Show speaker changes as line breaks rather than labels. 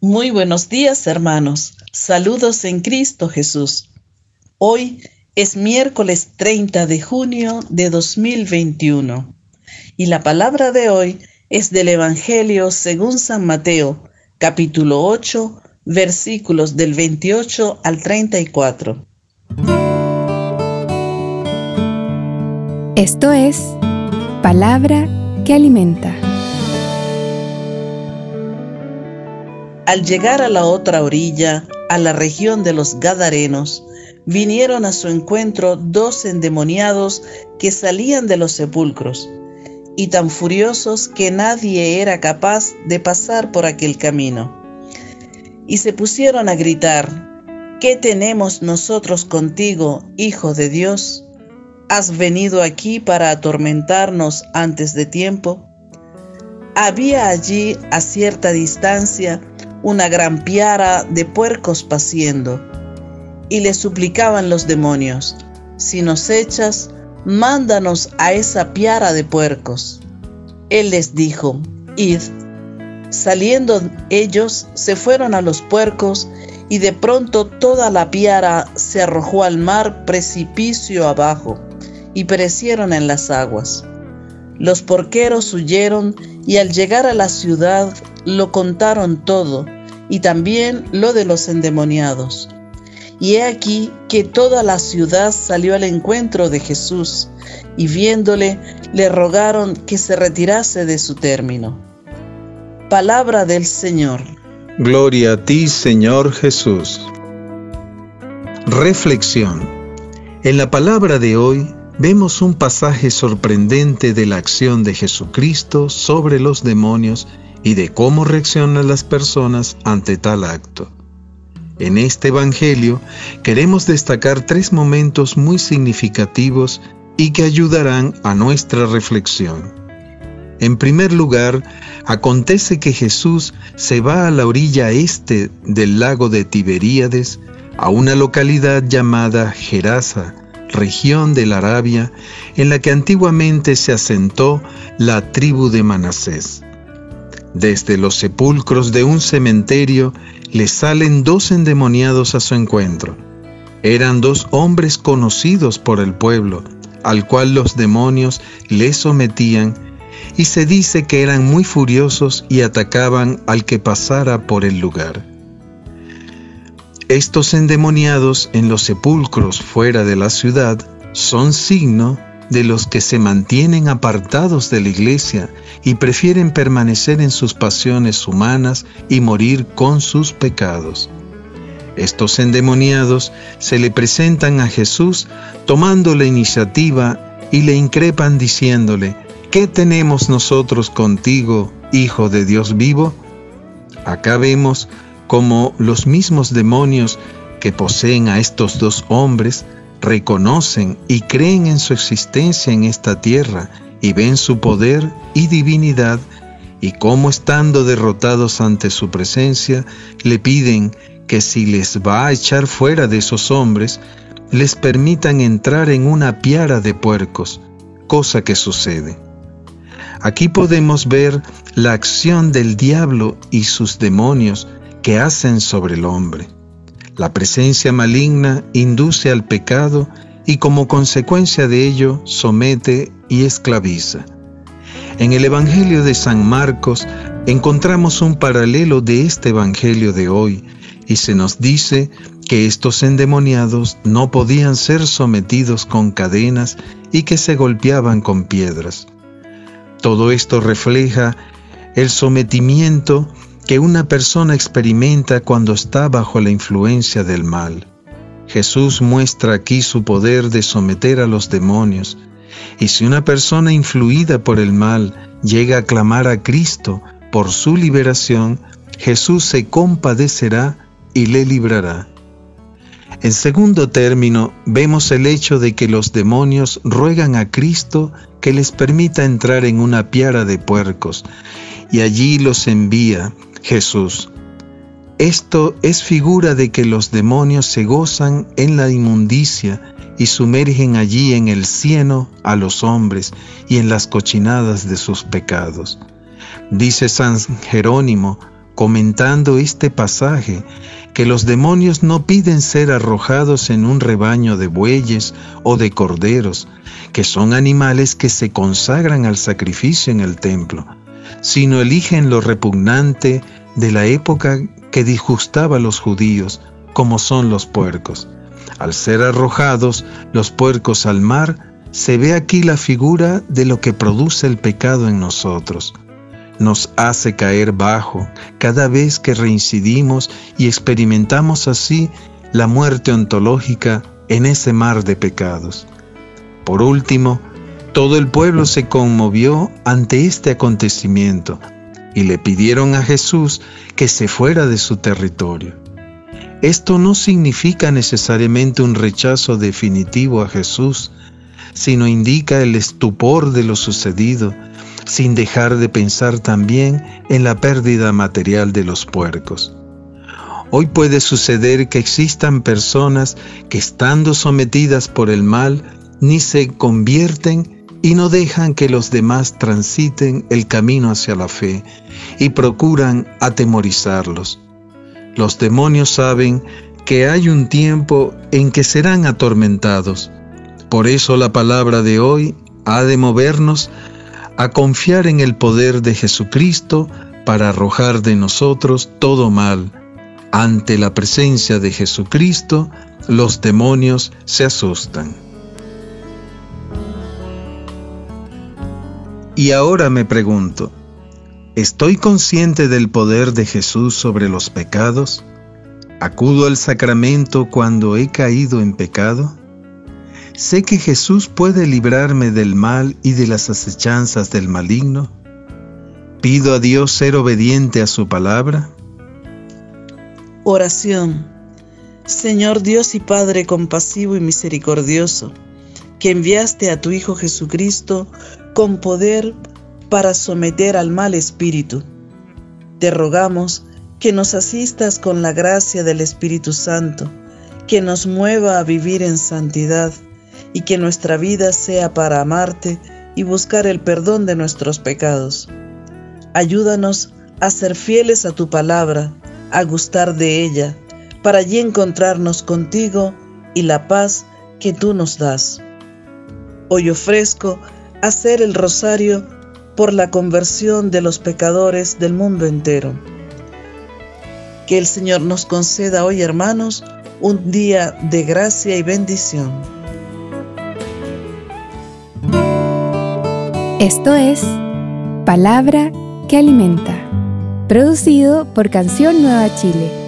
Muy buenos días, hermanos. Saludos en Cristo Jesús. Hoy es miércoles 30 de junio de 2021 y la palabra de hoy es del Evangelio según San Mateo, capítulo 8, versículos del 28 al 34.
Esto es palabra que alimenta.
Al llegar a la otra orilla, a la región de los Gadarenos, vinieron a su encuentro dos endemoniados que salían de los sepulcros, y tan furiosos que nadie era capaz de pasar por aquel camino. Y se pusieron a gritar, ¿qué tenemos nosotros contigo, Hijo de Dios? ¿Has venido aquí para atormentarnos antes de tiempo? Había allí a cierta distancia una gran piara de puercos paciendo, y le suplicaban los demonios, si nos echas, mándanos a esa piara de puercos. Él les dijo, id. Saliendo ellos, se fueron a los puercos, y de pronto toda la piara se arrojó al mar precipicio abajo, y perecieron en las aguas. Los porqueros huyeron y al llegar a la ciudad lo contaron todo, y también lo de los endemoniados. Y he aquí que toda la ciudad salió al encuentro de Jesús, y viéndole le rogaron que se retirase de su término. Palabra del Señor.
Gloria a ti, Señor Jesús. Reflexión. En la palabra de hoy vemos un pasaje sorprendente de la acción de Jesucristo sobre los demonios y de cómo reaccionan las personas ante tal acto. En este Evangelio queremos destacar tres momentos muy significativos y que ayudarán a nuestra reflexión. En primer lugar, acontece que Jesús se va a la orilla este del lago de Tiberíades, a una localidad llamada Gerasa, región de la Arabia, en la que antiguamente se asentó la tribu de Manasés. Desde los sepulcros de un cementerio le salen dos endemoniados a su encuentro. Eran dos hombres conocidos por el pueblo, al cual los demonios le sometían, y se dice que eran muy furiosos y atacaban al que pasara por el lugar. Estos endemoniados en los sepulcros fuera de la ciudad son signo de los que se mantienen apartados de la iglesia y prefieren permanecer en sus pasiones humanas y morir con sus pecados. Estos endemoniados se le presentan a Jesús tomando la iniciativa y le increpan diciéndole, ¿qué tenemos nosotros contigo, Hijo de Dios vivo? Acá vemos como los mismos demonios que poseen a estos dos hombres reconocen y creen en su existencia en esta tierra y ven su poder y divinidad y cómo estando derrotados ante su presencia, le piden que si les va a echar fuera de esos hombres, les permitan entrar en una piara de puercos, cosa que sucede. Aquí podemos ver la acción del diablo y sus demonios que hacen sobre el hombre. La presencia maligna induce al pecado y como consecuencia de ello somete y esclaviza. En el Evangelio de San Marcos encontramos un paralelo de este Evangelio de hoy y se nos dice que estos endemoniados no podían ser sometidos con cadenas y que se golpeaban con piedras. Todo esto refleja el sometimiento que una persona experimenta cuando está bajo la influencia del mal. Jesús muestra aquí su poder de someter a los demonios, y si una persona influida por el mal llega a clamar a Cristo por su liberación, Jesús se compadecerá y le librará. En segundo término, vemos el hecho de que los demonios ruegan a Cristo que les permita entrar en una piara de puercos, y allí los envía Jesús. Esto es figura de que los demonios se gozan en la inmundicia y sumergen allí en el cieno a los hombres y en las cochinadas de sus pecados. Dice San Jerónimo, comentando este pasaje, que los demonios no piden ser arrojados en un rebaño de bueyes o de corderos, que son animales que se consagran al sacrificio en el templo, sino eligen lo repugnante de la época que disgustaba a los judíos, como son los puercos. Al ser arrojados los puercos al mar, se ve aquí la figura de lo que produce el pecado en nosotros. Nos hace caer bajo cada vez que reincidimos y experimentamos así la muerte ontológica en ese mar de pecados. Por último, todo el pueblo se conmovió ante este acontecimiento y le pidieron a Jesús que se fuera de su territorio. Esto no significa necesariamente un rechazo definitivo a Jesús, sino indica el estupor de lo sucedido, sin dejar de pensar también en la pérdida material de los puercos. Hoy puede suceder que existan personas que estando sometidas por el mal, ni se convierten y no dejan que los demás transiten el camino hacia la fe y procuran atemorizarlos. Los demonios saben que hay un tiempo en que serán atormentados, por eso la palabra de hoy ha de movernos a confiar en el poder de Jesucristo para arrojar de nosotros todo mal. Ante la presencia de Jesucristo, los demonios se asustan. Y ahora me pregunto, ¿estoy consciente del poder de Jesús sobre los pecados? ¿Acudo al sacramento cuando he caído en pecado? Sé que Jesús puede librarme del mal y de las acechanzas del maligno. ¿Pido a Dios ser obediente a su palabra?
Oración. Señor Dios y Padre compasivo y misericordioso, que enviaste a tu Hijo Jesucristo con poder para someter al mal espíritu. Te rogamos que nos asistas con la gracia del Espíritu Santo, que nos mueva a vivir en santidad y que nuestra vida sea para amarte y buscar el perdón de nuestros pecados. Ayúdanos a ser fieles a tu palabra, a gustar de ella, para allí encontrarnos contigo y la paz que tú nos das. Hoy ofrezco hacer el rosario por la conversión de los pecadores del mundo entero. Que el Señor nos conceda hoy, hermanos, un día de gracia y bendición.
Esto es Palabra que Alimenta, producido por Canción Nueva Chile